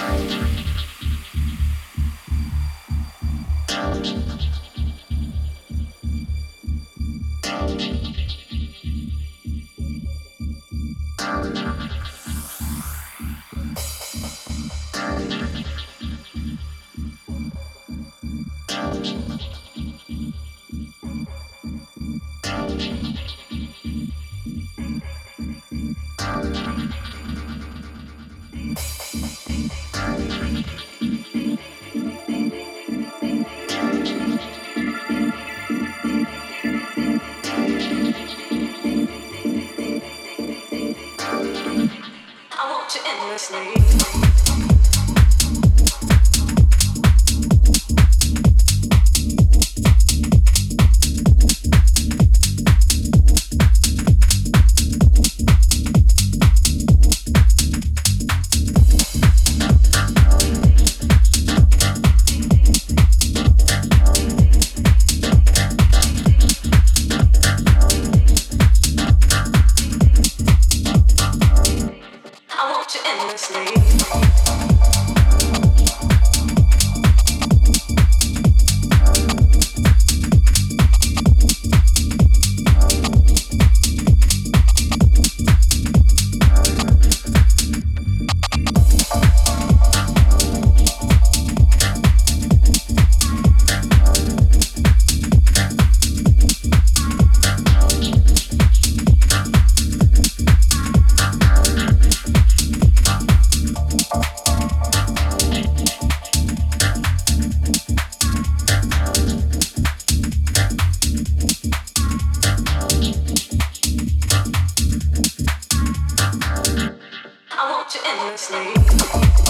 Podcast. endlessly.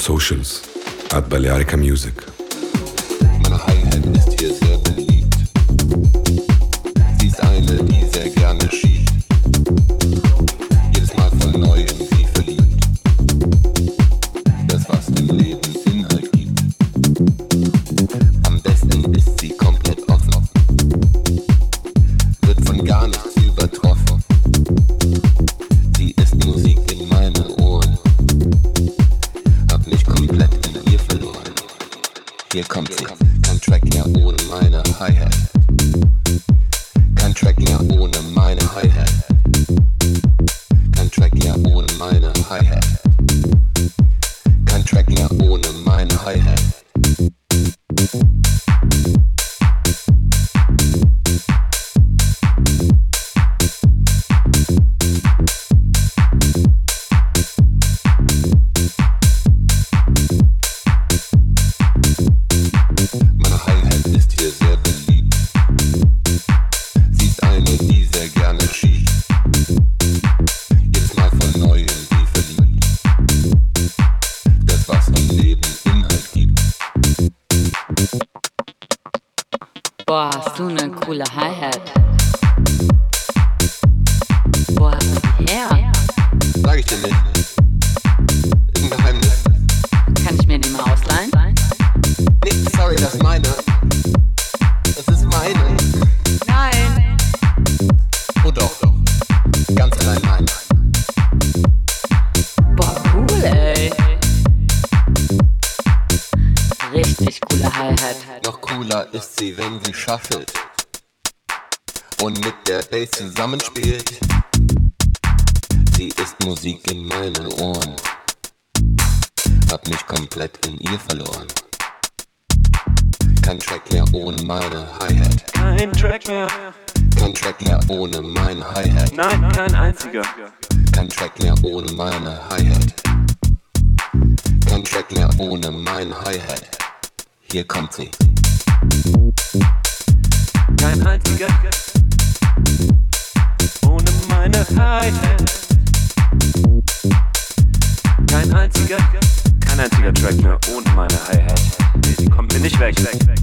Socials at Balearica Music. Mir nicht